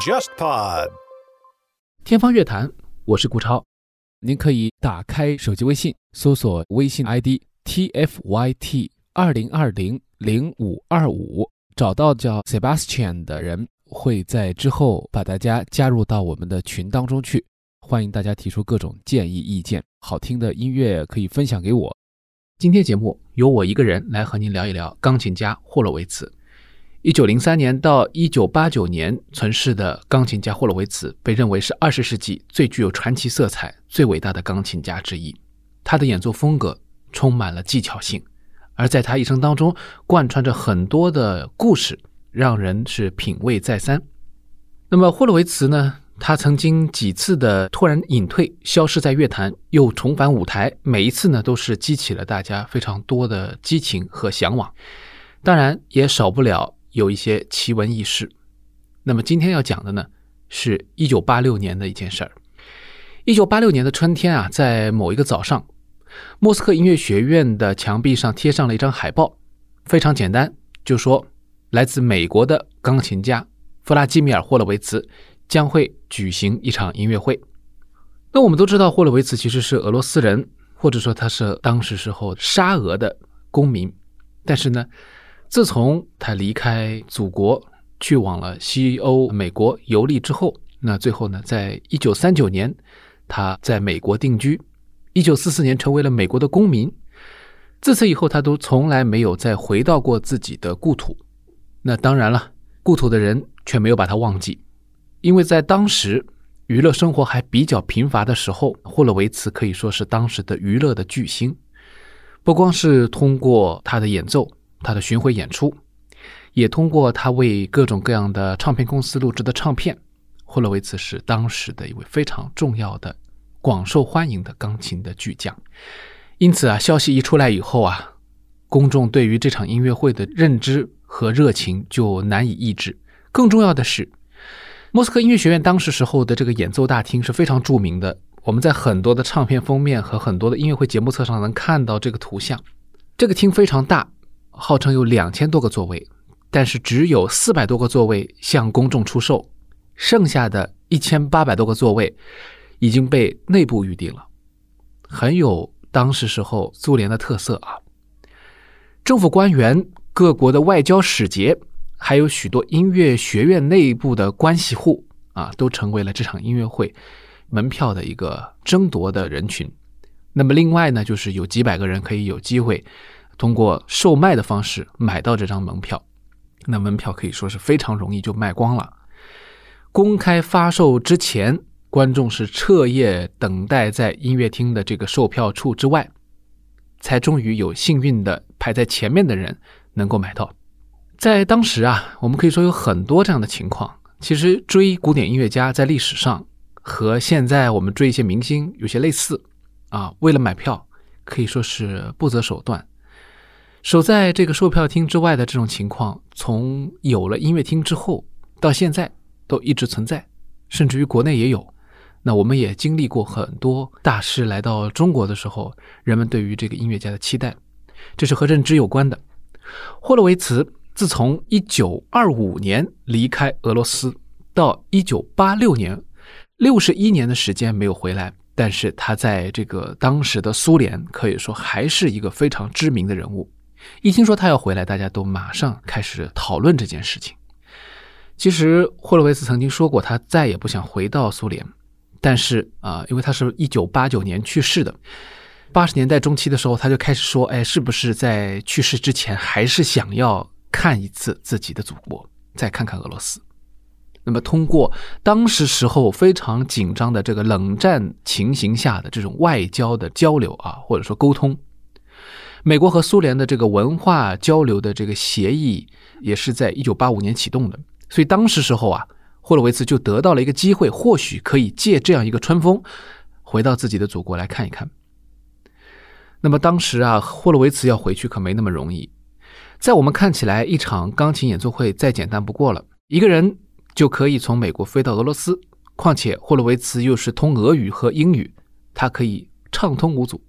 JustPod。天方乐坛，我是顾超。您可以打开手机微信，搜索微信 ID tfyt 二零二零零五二五，找到叫 Sebastian 的人，会在之后把大家加入到我们的群当中去。欢迎大家提出各种建议意见，好听的音乐可以分享给我。今天节目由我一个人来和您聊一聊钢琴家霍洛维茨。一九零三年到一九八九年存世的钢琴家霍洛维茨，被认为是二十世纪最具有传奇色彩、最伟大的钢琴家之一。他的演奏风格充满了技巧性，而在他一生当中贯穿着很多的故事，让人是品味再三。那么霍洛维茨呢？他曾经几次的突然隐退，消失在乐坛，又重返舞台，每一次呢都是激起了大家非常多的激情和向往。当然，也少不了有一些奇闻异事。那么今天要讲的呢，是一九八六年的一件事儿。一九八六年的春天啊，在某一个早上，莫斯科音乐学院的墙壁上贴上了一张海报，非常简单，就说来自美国的钢琴家弗拉基米尔·霍洛维茨。将会举行一场音乐会。那我们都知道，霍洛维茨其实是俄罗斯人，或者说他是当时时候沙俄的公民。但是呢，自从他离开祖国，去往了西欧、美国游历之后，那最后呢，在一九三九年，他在美国定居，一九四四年成为了美国的公民。自此以后，他都从来没有再回到过自己的故土。那当然了，故土的人却没有把他忘记。因为在当时娱乐生活还比较贫乏的时候，霍洛维茨可以说是当时的娱乐的巨星。不光是通过他的演奏、他的巡回演出，也通过他为各种各样的唱片公司录制的唱片，霍洛维茨是当时的一位非常重要的、广受欢迎的钢琴的巨匠。因此啊，消息一出来以后啊，公众对于这场音乐会的认知和热情就难以抑制。更重要的是。莫斯科音乐学院当时时候的这个演奏大厅是非常著名的，我们在很多的唱片封面和很多的音乐会节目册上能看到这个图像。这个厅非常大，号称有两千多个座位，但是只有四百多个座位向公众出售，剩下的一千八百多个座位已经被内部预定了，很有当时时候苏联的特色啊。政府官员、各国的外交使节。还有许多音乐学院内部的关系户啊，都成为了这场音乐会门票的一个争夺的人群。那么，另外呢，就是有几百个人可以有机会通过售卖的方式买到这张门票。那门票可以说是非常容易就卖光了。公开发售之前，观众是彻夜等待在音乐厅的这个售票处之外，才终于有幸运的排在前面的人能够买到。在当时啊，我们可以说有很多这样的情况。其实追古典音乐家在历史上和现在我们追一些明星有些类似啊。为了买票，可以说是不择手段。守在这个售票厅之外的这种情况，从有了音乐厅之后到现在都一直存在，甚至于国内也有。那我们也经历过很多大师来到中国的时候，人们对于这个音乐家的期待，这是和认知有关的。霍洛维茨。自从一九二五年离开俄罗斯到一九八六年，六十一年的时间没有回来，但是他在这个当时的苏联可以说还是一个非常知名的人物。一听说他要回来，大家都马上开始讨论这件事情。其实霍洛维茨曾经说过，他再也不想回到苏联，但是啊，因为他是一九八九年去世的，八十年代中期的时候，他就开始说：“哎，是不是在去世之前还是想要？”看一次自己的祖国，再看看俄罗斯。那么，通过当时时候非常紧张的这个冷战情形下的这种外交的交流啊，或者说沟通，美国和苏联的这个文化交流的这个协议也是在一九八五年启动的。所以，当时时候啊，霍洛维茨就得到了一个机会，或许可以借这样一个春风，回到自己的祖国来看一看。那么，当时啊，霍洛维茨要回去可没那么容易。在我们看起来，一场钢琴演奏会再简单不过了，一个人就可以从美国飞到俄罗斯。况且霍洛维茨又是通俄语和英语，他可以畅通无阻。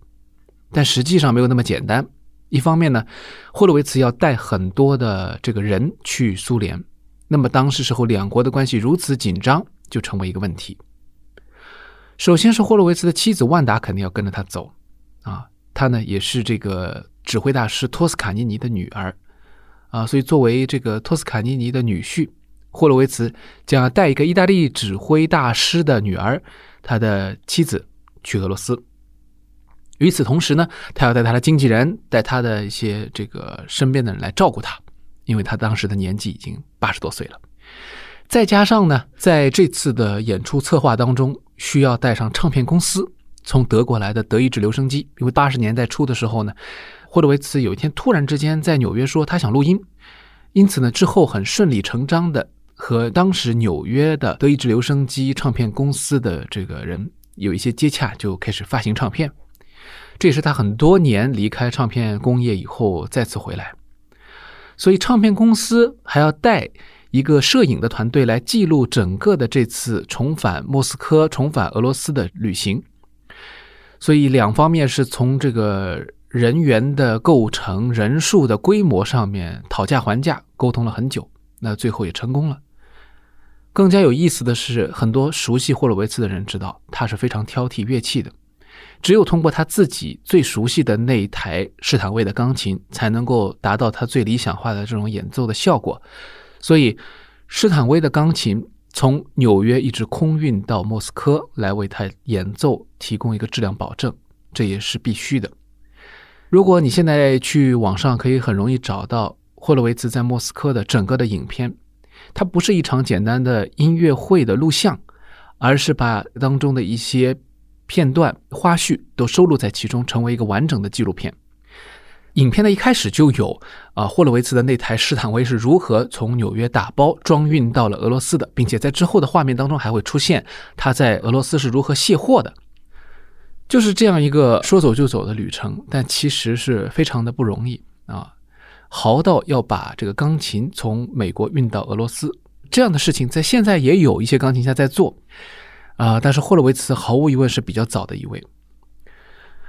但实际上没有那么简单。一方面呢，霍洛维茨要带很多的这个人去苏联，那么当时时候两国的关系如此紧张，就成为一个问题。首先是霍洛维茨的妻子万达肯定要跟着他走，啊，他呢也是这个指挥大师托斯卡尼尼的女儿，啊，所以作为这个托斯卡尼尼的女婿，霍洛维茨将要带一个意大利指挥大师的女儿，他的妻子去俄罗斯。与此同时呢，他要带他的经纪人，带他的一些这个身边的人来照顾他，因为他当时的年纪已经八十多岁了。再加上呢，在这次的演出策划当中，需要带上唱片公司从德国来的德意志留声机，因为八十年代初的时候呢，霍洛维茨有一天突然之间在纽约说他想录音，因此呢，之后很顺理成章的和当时纽约的德意志留声机唱片公司的这个人有一些接洽，就开始发行唱片。这也是他很多年离开唱片工业以后再次回来，所以唱片公司还要带一个摄影的团队来记录整个的这次重返莫斯科、重返俄罗斯的旅行。所以两方面是从这个人员的构成、人数的规模上面讨价还价，沟通了很久，那最后也成功了。更加有意思的是，很多熟悉霍洛维茨的人知道，他是非常挑剔乐器的。只有通过他自己最熟悉的那一台施坦威的钢琴，才能够达到他最理想化的这种演奏的效果。所以，施坦威的钢琴从纽约一直空运到莫斯科来为他演奏提供一个质量保证，这也是必须的。如果你现在去网上可以很容易找到霍洛维茨在莫斯科的整个的影片，它不是一场简单的音乐会的录像，而是把当中的一些。片段、花絮都收录在其中，成为一个完整的纪录片。影片的一开始就有啊，霍洛维茨的那台施坦威是如何从纽约打包装运到了俄罗斯的，并且在之后的画面当中还会出现他在俄罗斯是如何卸货的。就是这样一个说走就走的旅程，但其实是非常的不容易啊，豪到要把这个钢琴从美国运到俄罗斯这样的事情，在现在也有一些钢琴家在做。啊，但是霍洛维茨毫无疑问是比较早的一位，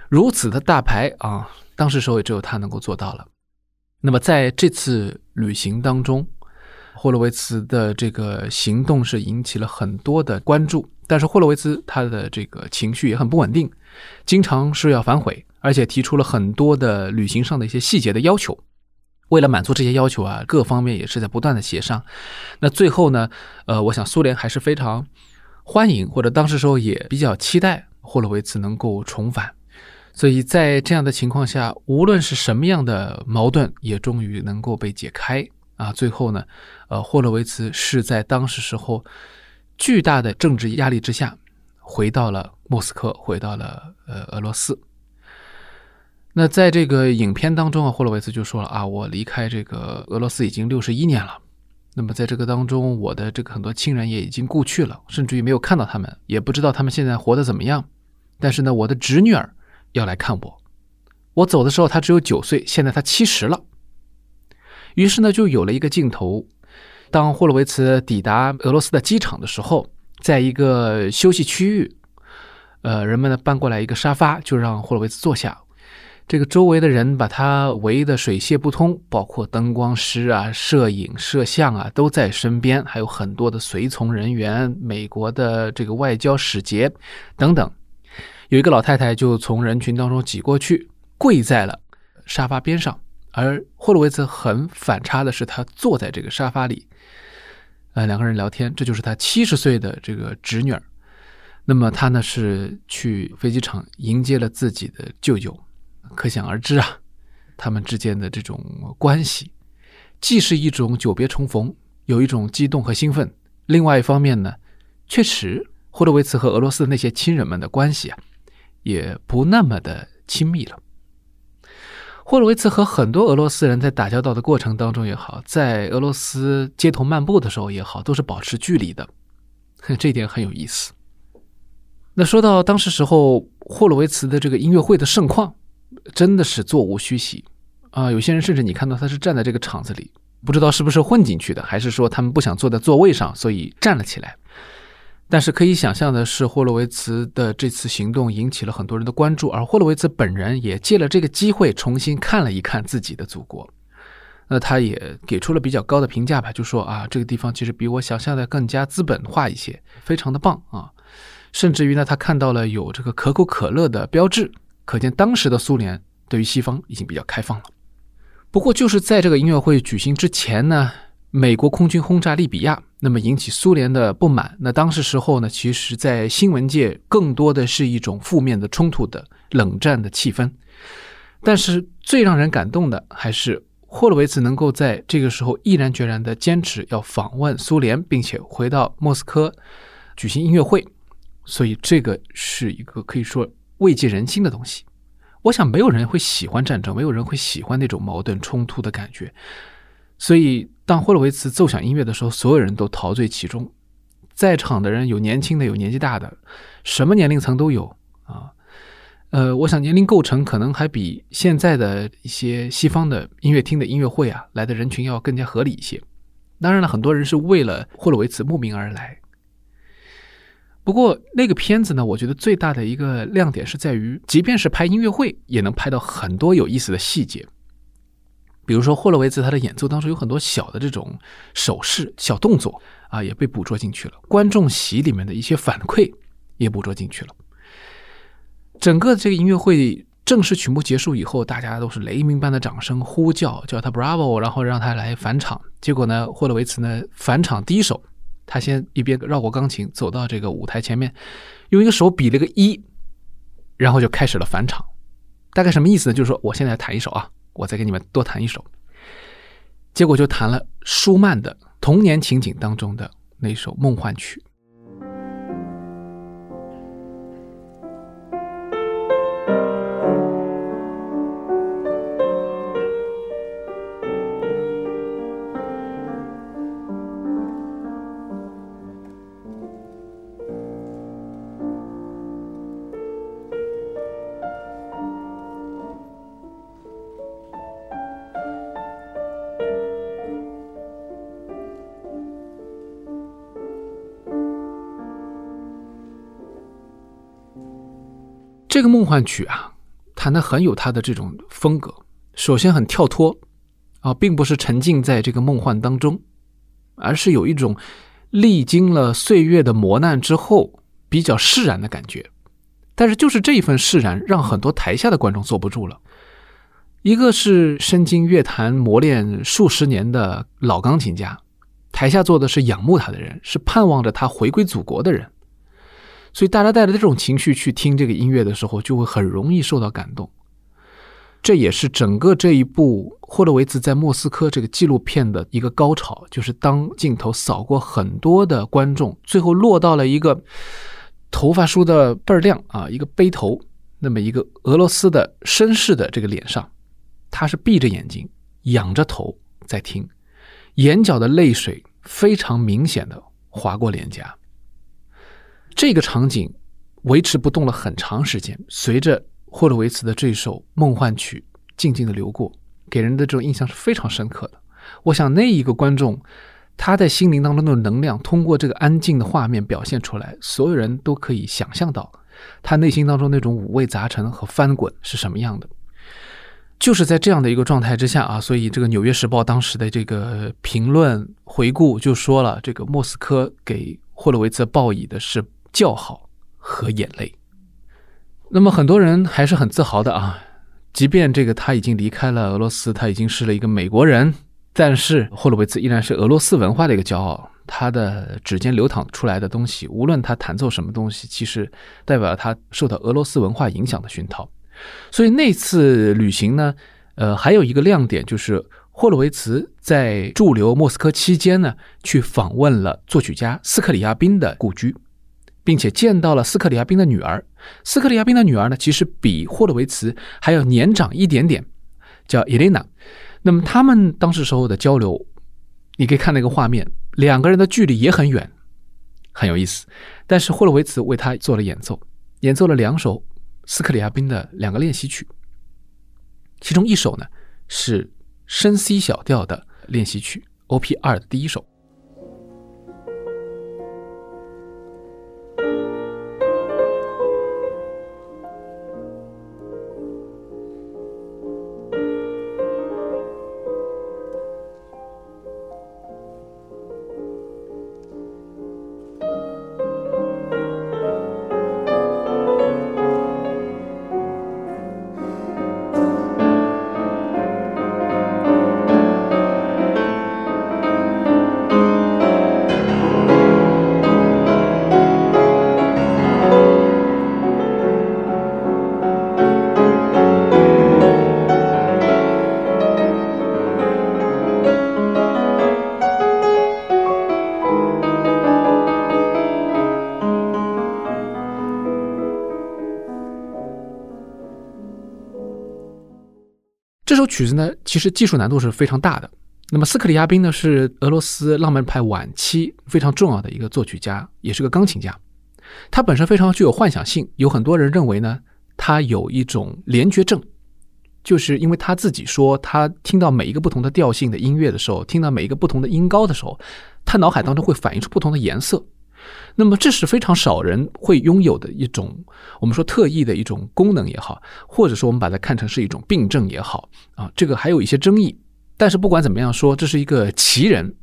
如此的大牌啊，当时时候也只有他能够做到了。那么在这次旅行当中，霍洛维茨的这个行动是引起了很多的关注，但是霍洛维茨他的这个情绪也很不稳定，经常是要反悔，而且提出了很多的旅行上的一些细节的要求。为了满足这些要求啊，各方面也是在不断的协商。那最后呢，呃，我想苏联还是非常。欢迎，或者当时时候也比较期待霍洛维茨能够重返，所以在这样的情况下，无论是什么样的矛盾，也终于能够被解开啊。最后呢，呃，霍洛维茨是在当时时候巨大的政治压力之下，回到了莫斯科，回到了呃俄罗斯。那在这个影片当中啊，霍洛维茨就说了啊，我离开这个俄罗斯已经六十一年了。那么在这个当中，我的这个很多亲人也已经故去了，甚至于没有看到他们，也不知道他们现在活得怎么样。但是呢，我的侄女儿要来看我。我走的时候，她只有九岁，现在她七十了。于是呢，就有了一个镜头：当霍洛维茨抵达俄罗斯的机场的时候，在一个休息区域，呃，人们呢搬过来一个沙发，就让霍洛维茨坐下。这个周围的人把他围得水泄不通，包括灯光师啊、摄影、摄像啊都在身边，还有很多的随从人员、美国的这个外交使节等等。有一个老太太就从人群当中挤过去，跪在了沙发边上。而霍洛维茨很反差的是，他坐在这个沙发里，呃，两个人聊天。这就是他七十岁的这个侄女儿。那么他呢是去飞机场迎接了自己的舅舅。可想而知啊，他们之间的这种关系，既是一种久别重逢，有一种激动和兴奋；另外一方面呢，确实霍洛维茨和俄罗斯的那些亲人们的关系啊，也不那么的亲密了。霍洛维茨和很多俄罗斯人在打交道的过程当中也好，在俄罗斯街头漫步的时候也好，都是保持距离的，这一点很有意思。那说到当时时候霍洛维茨的这个音乐会的盛况。真的是座无虚席啊！有些人甚至你看到他是站在这个场子里，不知道是不是混进去的，还是说他们不想坐在座位上，所以站了起来。但是可以想象的是，霍洛维茨的这次行动引起了很多人的关注，而霍洛维茨本人也借了这个机会重新看了一看自己的祖国。那他也给出了比较高的评价吧，就说啊，这个地方其实比我想象的更加资本化一些，非常的棒啊。甚至于呢，他看到了有这个可口可乐的标志，可见当时的苏联对于西方已经比较开放了。不过，就是在这个音乐会举行之前呢。美国空军轰炸利比亚，那么引起苏联的不满。那当时时候呢，其实，在新闻界更多的是一种负面的冲突的冷战的气氛。但是最让人感动的，还是霍洛维茨能够在这个时候毅然决然的坚持要访问苏联，并且回到莫斯科举行音乐会。所以这个是一个可以说慰藉人心的东西。我想，没有人会喜欢战争，没有人会喜欢那种矛盾冲突的感觉。所以，当霍洛维茨奏响音乐的时候，所有人都陶醉其中。在场的人有年轻的，有年纪大的，什么年龄层都有啊。呃，我想年龄构成可能还比现在的一些西方的音乐厅的音乐会啊来的人群要更加合理一些。当然了，很多人是为了霍洛维茨慕名而来。不过，那个片子呢，我觉得最大的一个亮点是在于，即便是拍音乐会，也能拍到很多有意思的细节。比如说霍洛维茨他的演奏当中有很多小的这种手势、小动作啊，也被捕捉进去了。观众席里面的一些反馈也捕捉进去了。整个这个音乐会正式曲目结束以后，大家都是雷鸣般的掌声呼叫，叫他 Bravo，然后让他来返场。结果呢，霍洛维茨呢返场第一首，他先一边绕过钢琴，走到这个舞台前面，用一个手比了个一，然后就开始了返场。大概什么意思呢？就是说我现在弹一首啊。我再给你们多弹一首，结果就弹了舒曼的童年情景当中的那首梦幻曲。这个梦幻曲啊，弹的很有他的这种风格。首先很跳脱啊，并不是沉浸在这个梦幻当中，而是有一种历经了岁月的磨难之后比较释然的感觉。但是就是这一份释然，让很多台下的观众坐不住了。一个是身经乐坛磨练数十年的老钢琴家，台下坐的是仰慕他的人，是盼望着他回归祖国的人。所以大家带着这种情绪去听这个音乐的时候，就会很容易受到感动。这也是整个这一部霍洛维茨在莫斯科这个纪录片的一个高潮，就是当镜头扫过很多的观众，最后落到了一个头发梳的倍儿亮啊，一个背头，那么一个俄罗斯的绅士的这个脸上，他是闭着眼睛，仰着头在听，眼角的泪水非常明显的划过脸颊。这个场景维持不动了很长时间，随着霍洛维茨的这首梦幻曲静静的流过，给人的这种印象是非常深刻的。我想那一个观众，他在心灵当中的能量，通过这个安静的画面表现出来，所有人都可以想象到他内心当中那种五味杂陈和翻滚是什么样的。就是在这样的一个状态之下啊，所以这个《纽约时报》当时的这个评论回顾就说了，这个莫斯科给霍洛维茨报以的是。叫好和眼泪，那么很多人还是很自豪的啊。即便这个他已经离开了俄罗斯，他已经是了一个美国人，但是霍洛维茨依然是俄罗斯文化的一个骄傲。他的指尖流淌出来的东西，无论他弹奏什么东西，其实代表了他受到俄罗斯文化影响的熏陶。所以那次旅行呢，呃，还有一个亮点就是霍洛维茨在驻留莫斯科期间呢，去访问了作曲家斯克里亚宾的故居。并且见到了斯克里亚宾的女儿。斯克里亚宾的女儿呢，其实比霍洛维茨还要年长一点点，叫伊莲娜。那么他们当时时候的交流，你可以看那个画面，两个人的距离也很远，很有意思。但是霍洛维茨为他做了演奏，演奏了两首斯克里亚宾的两个练习曲，其中一首呢是深 C 小调的练习曲，OP 二的第一首。曲子呢，其实技术难度是非常大的。那么斯克里亚宾呢，是俄罗斯浪漫派晚期非常重要的一个作曲家，也是个钢琴家。他本身非常具有幻想性，有很多人认为呢，他有一种联觉症，就是因为他自己说，他听到每一个不同的调性的音乐的时候，听到每一个不同的音高的时候，他脑海当中会反映出不同的颜色。那么这是非常少人会拥有的一种，我们说特异的一种功能也好，或者说我们把它看成是一种病症也好啊，这个还有一些争议。但是不管怎么样说，这是一个奇人。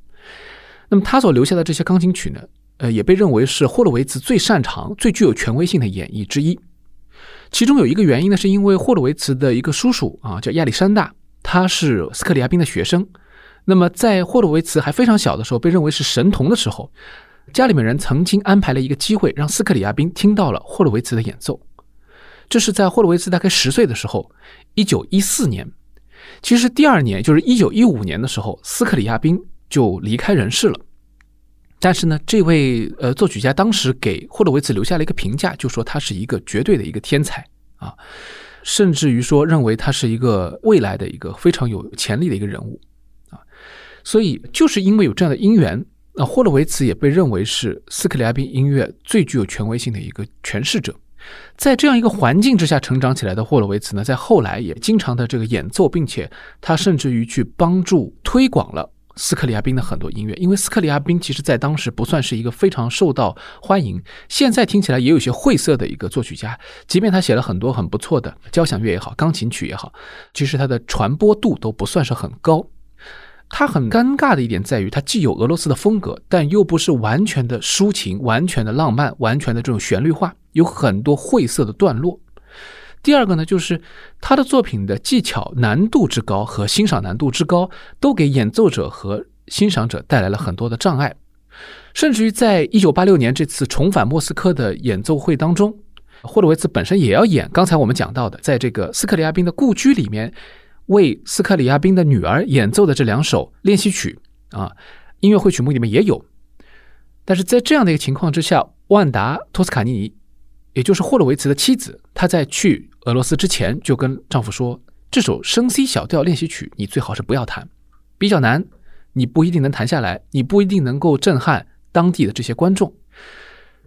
那么他所留下的这些钢琴曲呢，呃，也被认为是霍洛维茨最擅长、最具有权威性的演绎之一。其中有一个原因呢，是因为霍洛维茨的一个叔叔啊，叫亚历山大，他是斯克里亚宾的学生。那么在霍洛维茨还非常小的时候，被认为是神童的时候。家里面人曾经安排了一个机会，让斯克里亚宾听到了霍洛维茨的演奏。这是在霍洛维茨大概十岁的时候，一九一四年。其实第二年，就是一九一五年的时候，斯克里亚宾就离开人世了。但是呢，这位呃作曲家当时给霍洛维茨留下了一个评价，就说他是一个绝对的一个天才啊，甚至于说认为他是一个未来的一个非常有潜力的一个人物啊。所以就是因为有这样的因缘。那霍洛维茨也被认为是斯克里亚宾音乐最具有权威性的一个诠释者，在这样一个环境之下成长起来的霍洛维茨呢，在后来也经常的这个演奏，并且他甚至于去帮助推广了斯克里亚宾的很多音乐，因为斯克里亚宾其实在当时不算是一个非常受到欢迎，现在听起来也有些晦涩的一个作曲家，即便他写了很多很不错的交响乐也好，钢琴曲也好，其实他的传播度都不算是很高。他很尴尬的一点在于，他既有俄罗斯的风格，但又不是完全的抒情、完全的浪漫、完全的这种旋律化，有很多晦涩的段落。第二个呢，就是他的作品的技巧难度之高和欣赏难度之高，都给演奏者和欣赏者带来了很多的障碍。甚至于在一九八六年这次重返莫斯科的演奏会当中，霍洛维茨本身也要演刚才我们讲到的，在这个斯克里亚宾的故居里面。为斯克里亚宾的女儿演奏的这两首练习曲啊，音乐会曲目里面也有。但是在这样的一个情况之下，万达托斯卡尼尼，也就是霍洛维茨的妻子，她在去俄罗斯之前就跟丈夫说：“这首升 C 小调练习曲，你最好是不要弹，比较难，你不一定能弹下来，你不一定能够震撼当地的这些观众。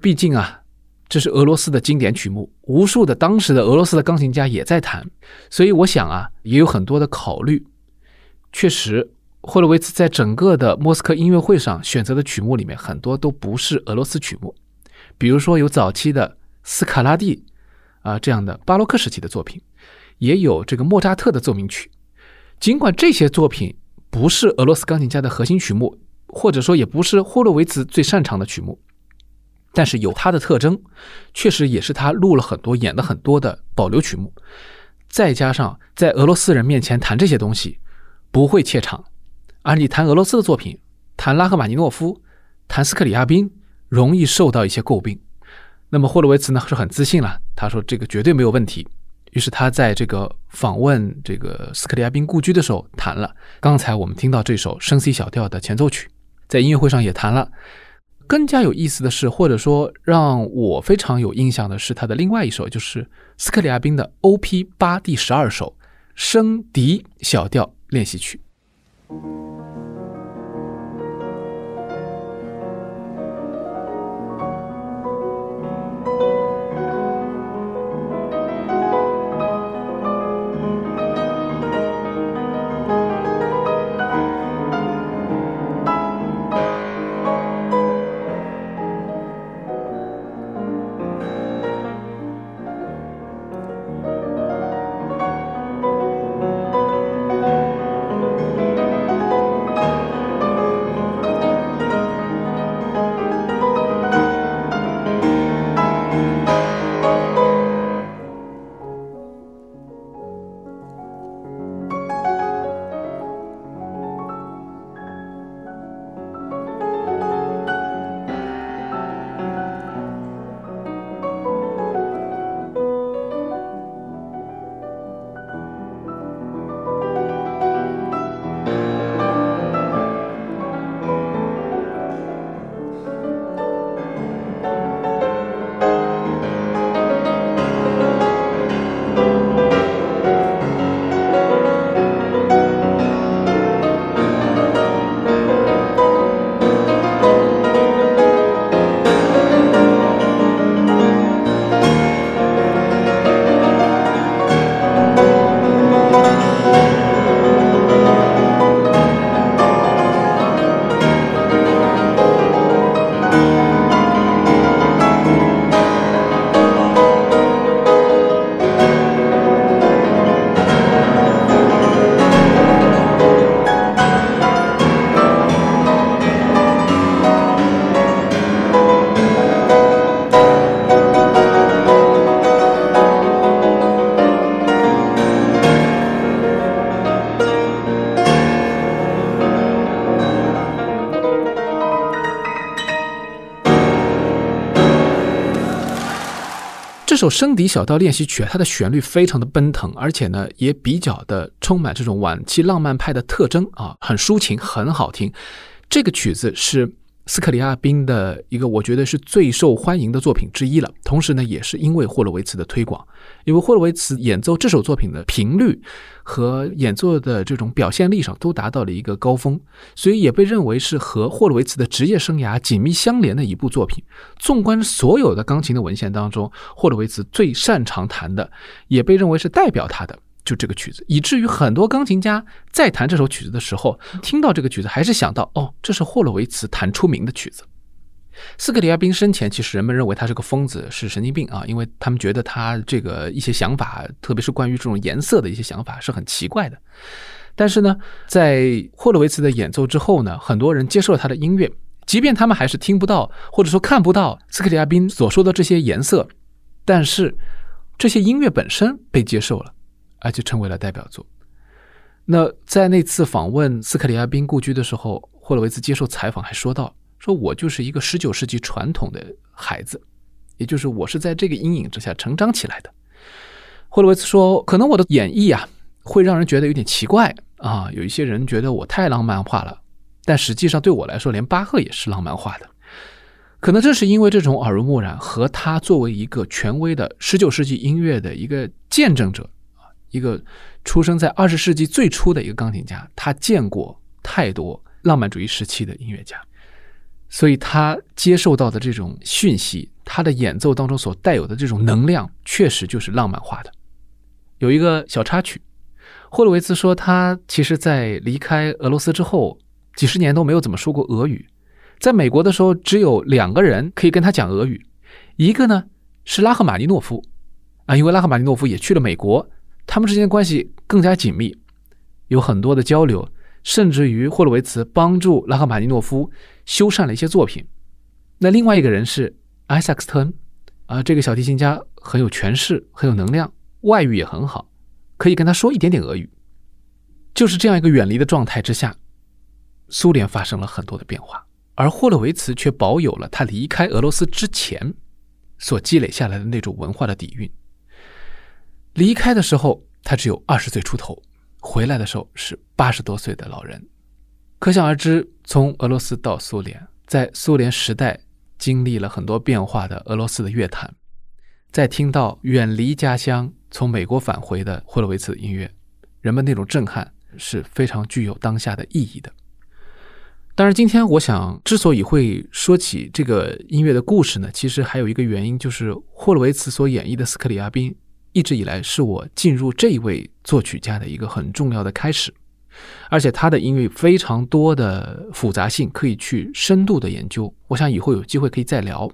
毕竟啊。”这是俄罗斯的经典曲目，无数的当时的俄罗斯的钢琴家也在弹，所以我想啊，也有很多的考虑。确实，霍洛维茨在整个的莫斯科音乐会上选择的曲目里面，很多都不是俄罗斯曲目，比如说有早期的斯卡拉蒂啊这样的巴洛克时期的作品，也有这个莫扎特的奏鸣曲。尽管这些作品不是俄罗斯钢琴家的核心曲目，或者说也不是霍洛维茨最擅长的曲目。但是有它的特征，确实也是他录了很多、演了很多的保留曲目，再加上在俄罗斯人面前弹这些东西不会怯场，而你弹俄罗斯的作品，弹拉赫玛尼诺夫、弹斯克里亚宾，容易受到一些诟病。那么霍洛维茨呢是很自信了，他说这个绝对没有问题。于是他在这个访问这个斯克里亚宾故居的时候弹了刚才我们听到这首升 C 小调的前奏曲，在音乐会上也弹了。更加有意思的是，或者说让我非常有印象的是，他的另外一首就是斯克里亚宾的 O.P. 八第十二首升 D 小调练习曲。这首升笛小调练习曲，它的旋律非常的奔腾，而且呢也比较的充满这种晚期浪漫派的特征啊，很抒情，很好听。这个曲子是。斯克里亚宾的一个，我觉得是最受欢迎的作品之一了。同时呢，也是因为霍洛维茨的推广，因为霍洛维茨演奏这首作品的频率和演奏的这种表现力上都达到了一个高峰，所以也被认为是和霍洛维茨的职业生涯紧密相连的一部作品。纵观所有的钢琴的文献当中，霍洛维茨最擅长弹的，也被认为是代表他的。就这个曲子，以至于很多钢琴家在弹这首曲子的时候，听到这个曲子还是想到，哦，这是霍洛维茨弹出名的曲子。斯克里亚宾生前，其实人们认为他是个疯子，是神经病啊，因为他们觉得他这个一些想法，特别是关于这种颜色的一些想法，是很奇怪的。但是呢，在霍洛维茨的演奏之后呢，很多人接受了他的音乐，即便他们还是听不到或者说看不到斯克里亚宾所说的这些颜色，但是这些音乐本身被接受了。而且成为了代表作。那在那次访问斯克里亚宾故居的时候，霍洛维茨接受采访还说到：“说我就是一个十九世纪传统的孩子，也就是我是在这个阴影之下成长起来的。”霍洛维茨说：“可能我的演绎啊，会让人觉得有点奇怪啊，有一些人觉得我太浪漫化了，但实际上对我来说，连巴赫也是浪漫化的。可能正是因为这种耳濡目染和他作为一个权威的十九世纪音乐的一个见证者。”一个出生在二十世纪最初的一个钢琴家，他见过太多浪漫主义时期的音乐家，所以他接受到的这种讯息，他的演奏当中所带有的这种能量，确实就是浪漫化的。有一个小插曲，霍洛维茨说，他其实在离开俄罗斯之后，几十年都没有怎么说过俄语。在美国的时候，只有两个人可以跟他讲俄语，一个呢是拉赫玛尼诺夫，啊，因为拉赫玛尼诺夫也去了美国。他们之间的关系更加紧密，有很多的交流，甚至于霍洛维茨帮助拉赫玛尼诺夫修缮了一些作品。那另外一个人是埃萨克斯特恩，啊，这个小提琴家很有权势，很有能量，外语也很好，可以跟他说一点点俄语。就是这样一个远离的状态之下，苏联发生了很多的变化，而霍洛维茨却保有了他离开俄罗斯之前所积累下来的那种文化的底蕴。离开的时候，他只有二十岁出头；回来的时候是八十多岁的老人。可想而知，从俄罗斯到苏联，在苏联时代经历了很多变化的俄罗斯的乐坛，在听到远离家乡、从美国返回的霍洛维茨的音乐，人们那种震撼是非常具有当下的意义的。当然，今天我想之所以会说起这个音乐的故事呢，其实还有一个原因，就是霍洛维茨所演绎的斯克里亚宾。一直以来是我进入这一位作曲家的一个很重要的开始，而且他的音乐非常多的复杂性可以去深度的研究。我想以后有机会可以再聊。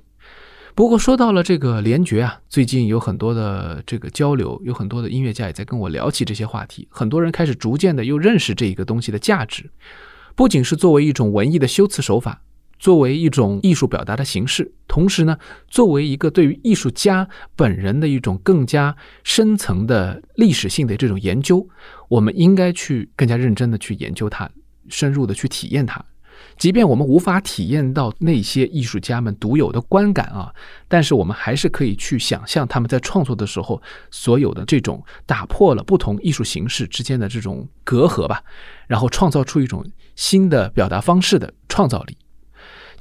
不过说到了这个联觉啊，最近有很多的这个交流，有很多的音乐家也在跟我聊起这些话题。很多人开始逐渐的又认识这一个东西的价值，不仅是作为一种文艺的修辞手法。作为一种艺术表达的形式，同时呢，作为一个对于艺术家本人的一种更加深层的历史性的这种研究，我们应该去更加认真的去研究它，深入的去体验它。即便我们无法体验到那些艺术家们独有的观感啊，但是我们还是可以去想象他们在创作的时候所有的这种打破了不同艺术形式之间的这种隔阂吧，然后创造出一种新的表达方式的创造力。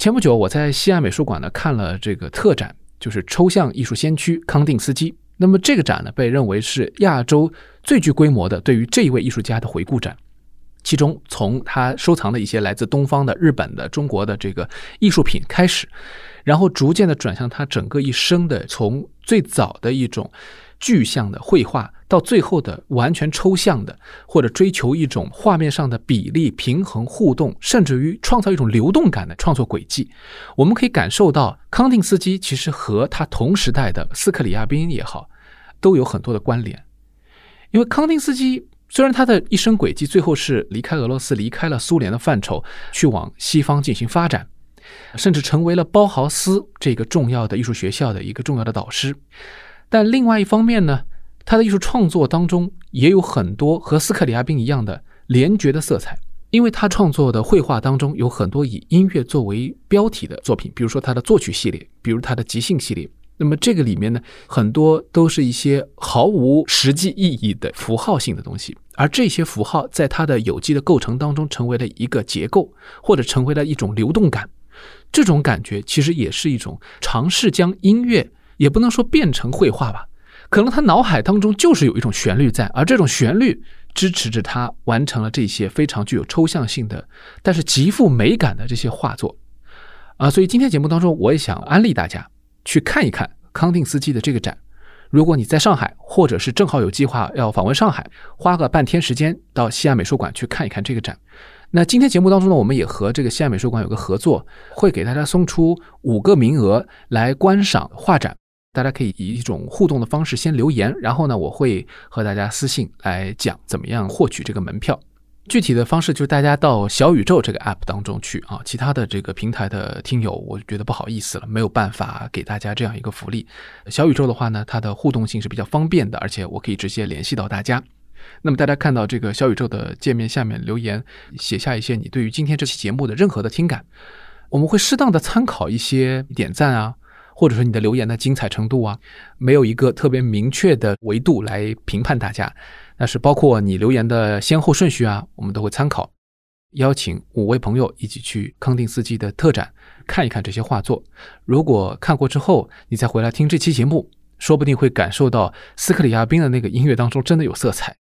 前不久，我在西安美术馆呢看了这个特展，就是抽象艺术先驱康定斯基。那么这个展呢，被认为是亚洲最具规模的对于这一位艺术家的回顾展。其中，从他收藏的一些来自东方的、日本的、中国的这个艺术品开始，然后逐渐的转向他整个一生的，从最早的一种。具象的绘画到最后的完全抽象的，或者追求一种画面上的比例平衡互动，甚至于创造一种流动感的创作轨迹，我们可以感受到康定斯基其实和他同时代的斯克里亚宾也好，都有很多的关联。因为康定斯基虽然他的一生轨迹最后是离开俄罗斯，离开了苏联的范畴，去往西方进行发展，甚至成为了包豪斯这个重要的艺术学校的一个重要的导师。但另外一方面呢，他的艺术创作当中也有很多和斯克里亚宾一样的联觉的色彩，因为他创作的绘画当中有很多以音乐作为标题的作品，比如说他的作曲系列，比如他的即兴系列，那么这个里面呢，很多都是一些毫无实际意义的符号性的东西，而这些符号在它的有机的构成当中成为了一个结构，或者成为了一种流动感。这种感觉其实也是一种尝试将音乐，也不能说变成绘画吧，可能他脑海当中就是有一种旋律在，而这种旋律支持着他完成了这些非常具有抽象性的，但是极富美感的这些画作。啊，所以今天节目当中，我也想安利大家。去看一看康定斯基的这个展。如果你在上海，或者是正好有计划要访问上海，花个半天时间到西安美术馆去看一看这个展。那今天节目当中呢，我们也和这个西安美术馆有个合作，会给大家送出五个名额来观赏画展。大家可以以一种互动的方式先留言，然后呢，我会和大家私信来讲怎么样获取这个门票。具体的方式就是大家到小宇宙这个 app 当中去啊，其他的这个平台的听友，我觉得不好意思了，没有办法给大家这样一个福利。小宇宙的话呢，它的互动性是比较方便的，而且我可以直接联系到大家。那么大家看到这个小宇宙的界面下面留言，写下一些你对于今天这期节目的任何的听感，我们会适当的参考一些点赞啊，或者说你的留言的精彩程度啊，没有一个特别明确的维度来评判大家。那是包括你留言的先后顺序啊，我们都会参考，邀请五位朋友一起去康定斯基的特展看一看这些画作。如果看过之后，你再回来听这期节目，说不定会感受到斯克里亚宾的那个音乐当中真的有色彩。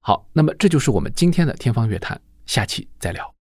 好，那么这就是我们今天的天方乐坛，下期再聊。